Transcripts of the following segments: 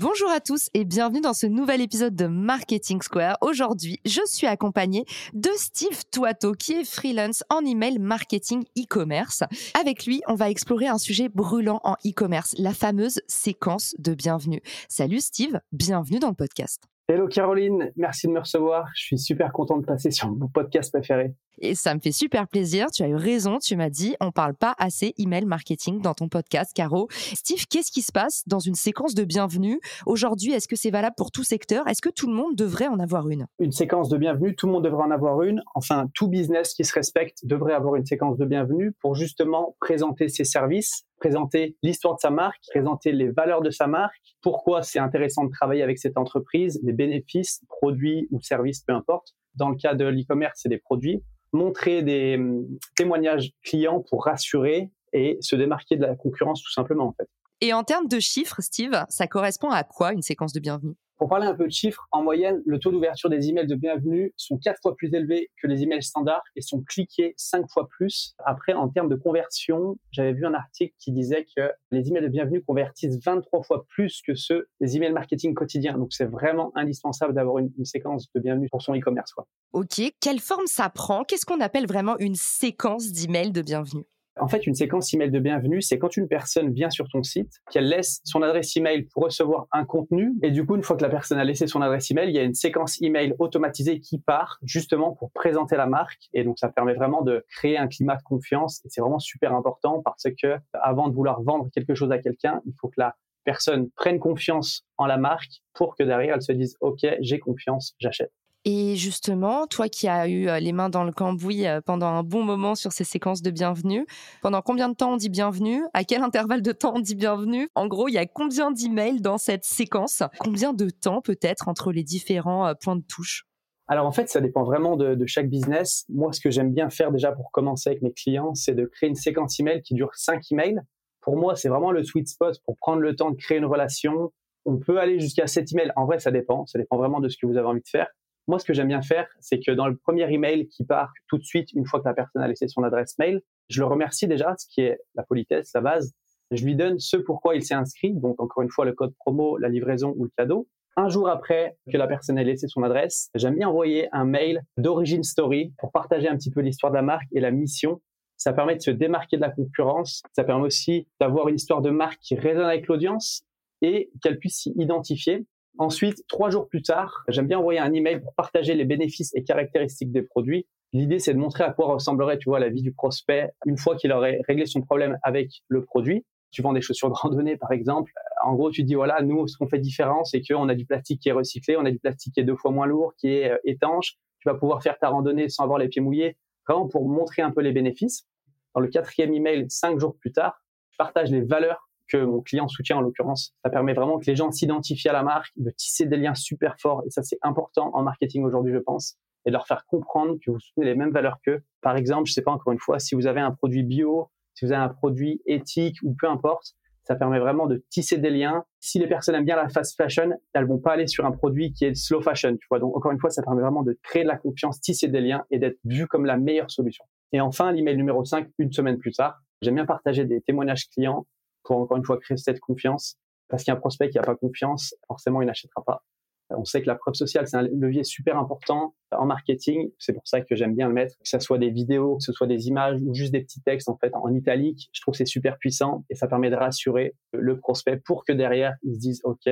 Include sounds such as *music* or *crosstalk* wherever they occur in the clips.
Bonjour à tous et bienvenue dans ce nouvel épisode de Marketing Square. Aujourd'hui, je suis accompagnée de Steve Toato qui est freelance en email marketing e-commerce. Avec lui, on va explorer un sujet brûlant en e-commerce, la fameuse séquence de bienvenue. Salut Steve, bienvenue dans le podcast. Hello Caroline, merci de me recevoir. Je suis super content de passer sur mon podcast préféré. Et ça me fait super plaisir. Tu as eu raison. Tu m'as dit, on parle pas assez email marketing dans ton podcast, Caro. Steve, qu'est-ce qui se passe dans une séquence de bienvenue? Aujourd'hui Est-ce que c'est valable pour tout secteur? Est-ce que tout le monde devrait en avoir une? Une séquence de bienvenue, tout le monde devrait en avoir une. Enfin, tout business qui se respecte devrait avoir une séquence de bienvenue pour justement présenter ses services, présenter l'histoire de sa marque, présenter les valeurs de sa marque, pourquoi c'est intéressant de travailler avec cette entreprise, les bénéfices, produits ou services, peu importe. Dans le cas de l'e-commerce, c'est des produits. Montrer des hum, témoignages clients pour rassurer et se démarquer de la concurrence tout simplement en fait. Et en termes de chiffres, Steve, ça correspond à quoi une séquence de bienvenue? Pour parler un peu de chiffres, en moyenne, le taux d'ouverture des emails de bienvenue sont quatre fois plus élevés que les emails standards et sont cliqués cinq fois plus. Après, en termes de conversion, j'avais vu un article qui disait que les emails de bienvenue convertissent 23 fois plus que ceux des emails marketing quotidiens. Donc, c'est vraiment indispensable d'avoir une, séquence de bienvenue pour son e-commerce. Ok, quelle forme ça prend? Qu'est-ce qu'on appelle vraiment une séquence d'emails de bienvenue? En fait, une séquence email de bienvenue, c'est quand une personne vient sur ton site, qu'elle laisse son adresse email pour recevoir un contenu, et du coup, une fois que la personne a laissé son adresse email, il y a une séquence email automatisée qui part justement pour présenter la marque, et donc ça permet vraiment de créer un climat de confiance, et c'est vraiment super important parce que avant de vouloir vendre quelque chose à quelqu'un, il faut que la personne prenne confiance en la marque pour que derrière elle se dise OK, j'ai confiance, j'achète. Et justement, toi qui as eu euh, les mains dans le cambouis euh, pendant un bon moment sur ces séquences de bienvenue, pendant combien de temps on dit bienvenue? À quel intervalle de temps on dit bienvenue? En gros, il y a combien d'emails dans cette séquence? Combien de temps peut-être entre les différents euh, points de touche? Alors en fait, ça dépend vraiment de, chaque business. Moi, ce que j'aime bien faire déjà pour commencer avec mes clients, c'est de créer une séquence email qui dure 5 emails. Pour moi, c'est vraiment le sweet spot pour prendre le temps de créer une relation. On peut aller jusqu'à 7 emails. En vrai, ça dépend. Ça dépend vraiment de ce que vous avez envie de faire. Moi, ce que j'aime bien faire, c'est que dans le premier email qui part tout de suite, une fois que la personne a laissé son adresse mail, je le remercie déjà, ce qui est la politesse, la base. Je lui donne ce pourquoi il s'est inscrit, donc encore une fois le code promo, la livraison ou le cadeau. Un jour après que la personne ait laissé son adresse, j'aime bien envoyer un mail d'origine story pour partager un petit peu l'histoire de la marque et la mission. Ça permet de se démarquer de la concurrence. Ça permet aussi d'avoir une histoire de marque qui résonne avec l'audience et qu'elle puisse s'y identifier. Ensuite, trois jours plus tard, j'aime bien envoyer un email pour partager les bénéfices et caractéristiques des produits. L'idée, c'est de montrer à quoi ressemblerait, tu vois, la vie du prospect une fois qu'il aurait réglé son problème avec le produit. Tu vends des chaussures de randonnée, par exemple. En gros, tu dis, voilà, nous, ce qu'on fait différent, c'est qu'on a du plastique qui est recyclé, on a du plastique qui est deux fois moins lourd, qui est euh, étanche. Tu vas pouvoir faire ta randonnée sans avoir les pieds mouillés, vraiment pour montrer un peu les bénéfices. Dans le quatrième email, cinq jours plus tard, je partage les valeurs que mon client soutient en l'occurrence. Ça permet vraiment que les gens s'identifient à la marque, de tisser des liens super forts et ça c'est important en marketing aujourd'hui je pense et de leur faire comprendre que vous soutenez les mêmes valeurs qu'eux. Par exemple, je sais pas encore une fois si vous avez un produit bio, si vous avez un produit éthique ou peu importe, ça permet vraiment de tisser des liens. Si les personnes aiment bien la fast fashion, elles vont pas aller sur un produit qui est slow fashion, tu vois. Donc encore une fois, ça permet vraiment de créer de la confiance, tisser des liens et d'être vu comme la meilleure solution. Et enfin, l'email numéro 5, une semaine plus tard, j'aime bien partager des témoignages clients encore une fois créer cette confiance. Parce qu'un prospect qui n'a pas confiance, forcément, il n'achètera pas. On sait que la preuve sociale, c'est un levier super important en marketing. C'est pour ça que j'aime bien le mettre, que ce soit des vidéos, que ce soit des images ou juste des petits textes en fait en italique. Je trouve que c'est super puissant et ça permet de rassurer le prospect pour que derrière, il se dise OK,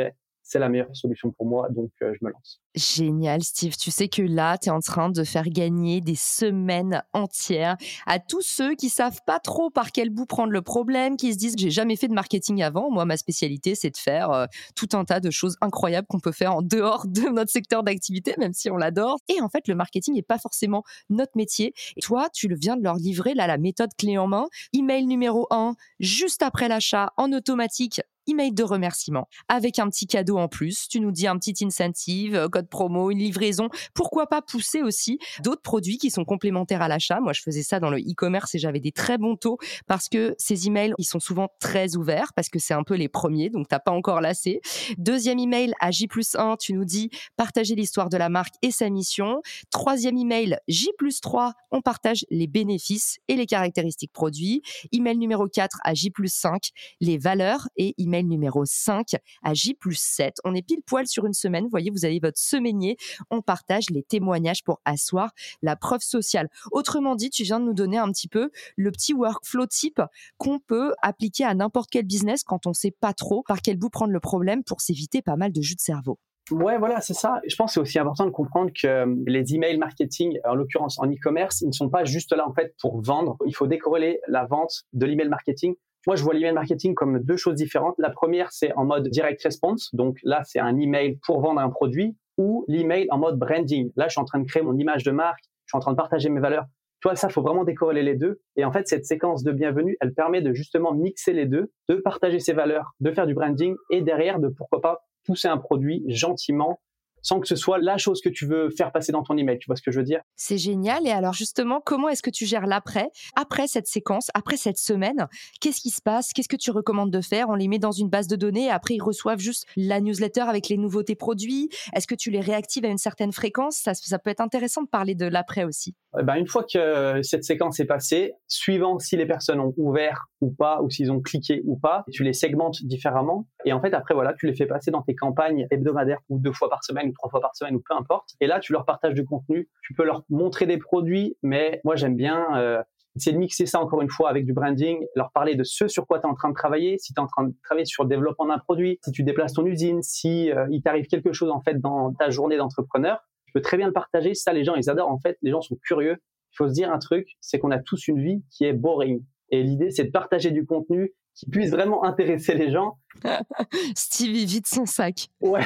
c'est la meilleure solution pour moi, donc euh, je me lance. Génial, Steve. Tu sais que là, tu es en train de faire gagner des semaines entières à tous ceux qui savent pas trop par quel bout prendre le problème, qui se disent j'ai jamais fait de marketing avant. Moi, ma spécialité, c'est de faire euh, tout un tas de choses incroyables qu'on peut faire en dehors de notre secteur d'activité, même si on l'adore. Et en fait, le marketing n'est pas forcément notre métier. Et toi, tu le viens de leur livrer là la méthode clé en main. Email numéro 1, juste après l'achat, en automatique, email de remerciement avec un petit cadeau en plus. Tu nous dis un petit incentive, euh, code promo, une livraison. Pourquoi pas pousser aussi d'autres produits qui sont complémentaires à l'achat. Moi, je faisais ça dans le e-commerce et j'avais des très bons taux parce que ces emails, ils sont souvent très ouverts parce que c'est un peu les premiers, donc t'as pas encore lassé. Deuxième email à J 1, tu nous dis partager l'histoire de la marque et sa mission. Troisième email, J 3, on partage les bénéfices et les caractéristiques produits. Email numéro 4 à J 5, les valeurs et email numéro 5 à J plus 7. On est pile poil sur une semaine. Vous voyez, vous avez votre semainier. On partage les témoignages pour asseoir la preuve sociale. Autrement dit, tu viens de nous donner un petit peu le petit workflow type qu'on peut appliquer à n'importe quel business quand on sait pas trop par quel bout prendre le problème pour s'éviter pas mal de jus de cerveau. Ouais, voilà, c'est ça. Je pense que c'est aussi important de comprendre que euh, les emails marketing, en l'occurrence en e-commerce, ils ne sont pas juste là en fait pour vendre. Il faut décorréler la vente de l'email marketing moi, je vois l'email marketing comme deux choses différentes. La première, c'est en mode direct response. Donc là, c'est un email pour vendre un produit ou l'email en mode branding. Là, je suis en train de créer mon image de marque. Je suis en train de partager mes valeurs. Tu vois, ça, faut vraiment décorréler les deux. Et en fait, cette séquence de bienvenue, elle permet de justement mixer les deux, de partager ses valeurs, de faire du branding et derrière de pourquoi pas pousser un produit gentiment sans que ce soit la chose que tu veux faire passer dans ton email. Tu vois ce que je veux dire? C'est génial. Et alors justement, comment est-ce que tu gères l'après Après cette séquence, après cette semaine, qu'est-ce qui se passe? Qu'est-ce que tu recommandes de faire? On les met dans une base de données et après ils reçoivent juste la newsletter avec les nouveautés produits? Est-ce que tu les réactives à une certaine fréquence? Ça, ça, peut être intéressant de parler de l'après aussi. Eh ben, une fois que cette séquence est passée, suivant si les personnes ont ouvert ou pas, ou s'ils ont cliqué ou pas, tu les segmentes différemment. Et en fait, après, voilà, tu les fais passer dans tes campagnes hebdomadaires ou deux fois par semaine trois fois par semaine ou peu importe. Et là, tu leur partages du contenu. Tu peux leur montrer des produits, mais moi, j'aime bien euh, essayer de mixer ça encore une fois avec du branding, leur parler de ce sur quoi tu es en train de travailler, si tu es en train de travailler sur le développement d'un produit, si tu déplaces ton usine, si euh, il t'arrive quelque chose en fait dans ta journée d'entrepreneur, tu peux très bien le partager. Ça, les gens, ils adorent. En fait, les gens sont curieux. Il faut se dire un truc, c'est qu'on a tous une vie qui est boring. Et l'idée, c'est de partager du contenu qui puisse vraiment intéresser les gens. *laughs* Stevie vide son sac. Ouais,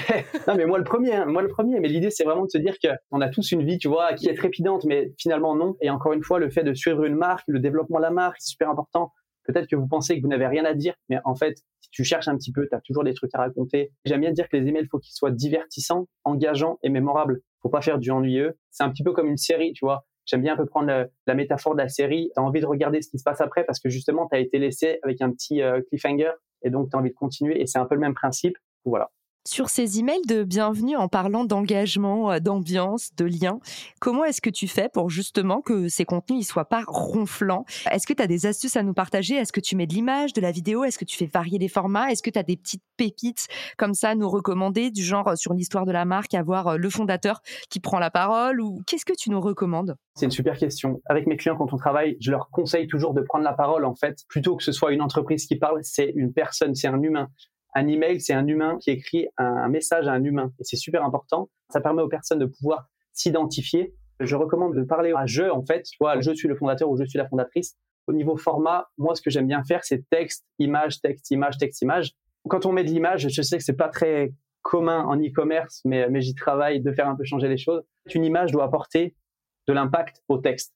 non mais moi le premier, hein. moi le premier. Mais l'idée c'est vraiment de se dire qu'on a tous une vie, tu vois, qui est trépidante, mais finalement non. Et encore une fois, le fait de suivre une marque, le développement de la marque, c'est super important. Peut-être que vous pensez que vous n'avez rien à dire, mais en fait, si tu cherches un petit peu, tu as toujours des trucs à raconter. J'aime bien dire que les emails, il faut qu'ils soient divertissants, engageants et mémorables. Faut pas faire du ennuyeux. C'est un petit peu comme une série, tu vois. J'aime bien un peu prendre la, métaphore de la série. Tu envie de regarder ce qui se passe après parce que justement, tu été laissé avec un petit euh, cliffhanger et donc tu envie de continuer et c'est un peu le même principe. Voilà. Sur ces emails de bienvenue en parlant d'engagement, euh, d'ambiance, de lien, comment est-ce que tu fais pour justement que ces contenus ne soient pas ronflants? Est-ce que tu as des astuces à nous partager? Est-ce que tu mets de l'image, de la vidéo? Est-ce que tu fais varier les formats? Est-ce que tu as des petites pépites comme ça à nous recommander du genre euh, sur l'histoire de la marque, avoir euh, le fondateur qui prend la parole ou qu'est-ce que tu nous recommandes? C'est une super question. Avec mes clients quand on travaille, je leur conseille toujours de prendre la parole en fait, plutôt que ce soit une entreprise qui parle, c'est une personne, c'est un humain. Un email, c'est un humain qui écrit un, message à un humain. Et c'est super important. Ça permet aux personnes de pouvoir s'identifier. Je recommande de parler à je, en fait. Tu vois, je suis le fondateur ou je suis la fondatrice. Au niveau format, moi, ce que j'aime bien faire, c'est texte, image, texte, image, texte, image. Quand on met de l'image, je sais que c'est pas très commun en e-commerce, mais, mais j'y travaille de faire un peu changer les choses. Une image doit apporter de l'impact au texte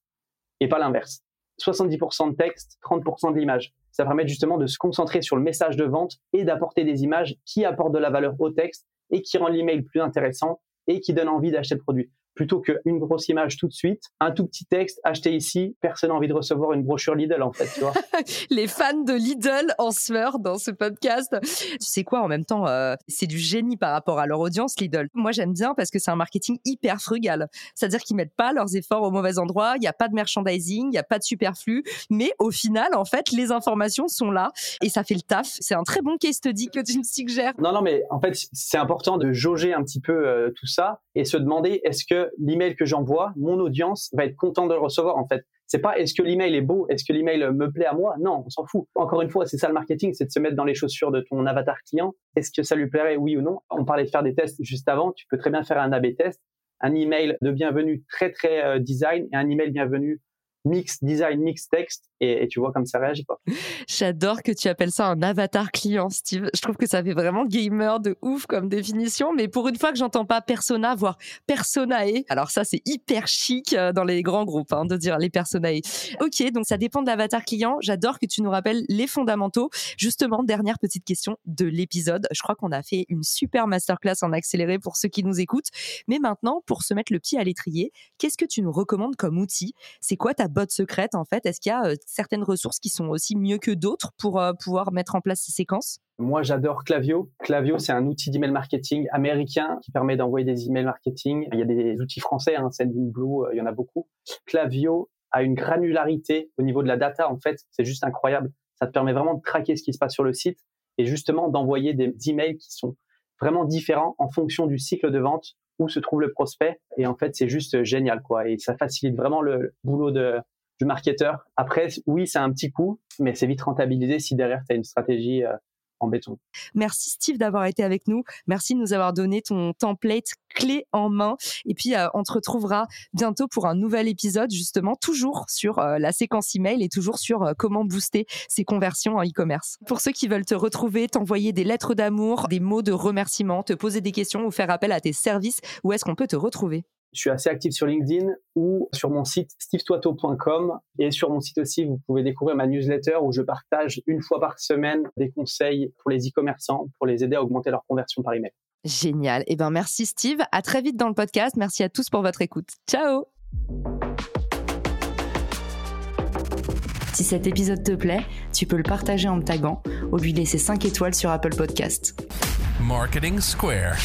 et pas l'inverse. 70% de texte, 30% de l'image. Ça permet justement de se concentrer sur le message de vente et d'apporter des images qui apportent de la valeur au texte et qui rendent l'email plus intéressant et qui donnent envie d'acheter le produit plutôt qu'une grosse image tout de suite, un tout petit texte acheté ici, personne n'a envie de recevoir une brochure Lidl en fait, tu vois. *laughs* Les fans de Lidl en sueur dans ce podcast. Tu sais quoi, en même temps, euh, c'est du génie par rapport à leur audience Lidl. Moi j'aime bien parce que c'est un marketing hyper frugal, c'est-à-dire qu'ils mettent pas leurs efforts au mauvais endroit, il n'y a pas de merchandising, il n'y a pas de superflu, mais au final en fait les informations sont là et ça fait le taf. C'est un très bon case study que tu me suggères. Non non mais en fait c'est important de jauger un petit peu euh, tout ça et se demander est-ce que l'email que j'envoie, mon audience va être content de le recevoir en fait. C'est pas est-ce que l'email est beau, est-ce que l'email me plaît à moi? Non, on s'en fout. Encore une fois, c'est ça le marketing, c'est de se mettre dans les chaussures de ton avatar client. Est-ce que ça lui plairait, oui ou non? On parlait de faire des tests juste avant. Tu peux très bien faire un A/B test, un email de bienvenue très très euh, design et un email bienvenue mix design, mix texte, et, tu vois comme ça réagit pas. J'adore que tu appelles ça un avatar client, Steve. Je trouve que ça fait vraiment gamer de ouf comme définition, mais pour une fois que j'entends pas persona, voire personae, alors ça c'est hyper chic euh, dans les grands groupes hein, de dire les personae. Ok, donc ça dépend de l'avatar client. J'adore que tu nous rappelles les fondamentaux. Justement, dernière petite question de l'épisode. Je crois qu'on a fait une super masterclass en accéléré pour ceux qui nous écoutent. Mais maintenant, pour se mettre le pied à l'étrier, qu'est-ce que tu nous recommandes comme outil? C'est quoi ta botte secrète en fait Est-ce qu'il y a certaines ressources qui sont aussi mieux que d'autres pour pouvoir mettre en place ces séquences? Moi, j'adore Clavio. Clavio, c'est un outil d'email marketing américain qui permet d'envoyer des emails marketing. Il y a des outils français, hein, Sendinblue, euh, il y en a beaucoup. Clavio a une granularité au niveau de la data. En fait, c'est juste incroyable. Ça te permet vraiment de traquer ce qui se passe sur le site et justement d'envoyer des emails qui sont vraiment différents en fonction du cycle de vente où se trouve le prospect. Et en fait, c'est juste génial, quoi. Et ça facilite vraiment le boulot de, du marketeur. Après, oui, c'est un petit coup, mais c'est vite rentabilisé si derrière, tu as une stratégie euh, en béton. Merci Steve d'avoir été avec nous. Merci de nous avoir donné ton template clé en main. Et puis, euh, on te retrouvera bientôt pour un nouvel épisode, justement, toujours sur euh, la séquence email et toujours sur comment booster ses conversions en e-commerce. Pour ceux qui veulent te retrouver, t'envoyer des lettres d'amour, des mots de remerciement, te poser des questions ou faire appel à tes services, où est-ce qu'on peut te retrouver? Je suis assez actif sur LinkedIn ou sur mon site stevetoito.com et sur mon site aussi, vous pouvez découvrir ma newsletter où je partage une fois par semaine des conseils pour les e-commerçants pour les aider à augmenter leur conversion par email. Génial. Eh ben, merci Steve. À très vite dans le podcast. Merci à tous pour votre écoute. Ciao. Si cet épisode te plaît, tu peux le partager en me taguant ou lui laisser 5 étoiles sur Apple Podcast. Marketing Square.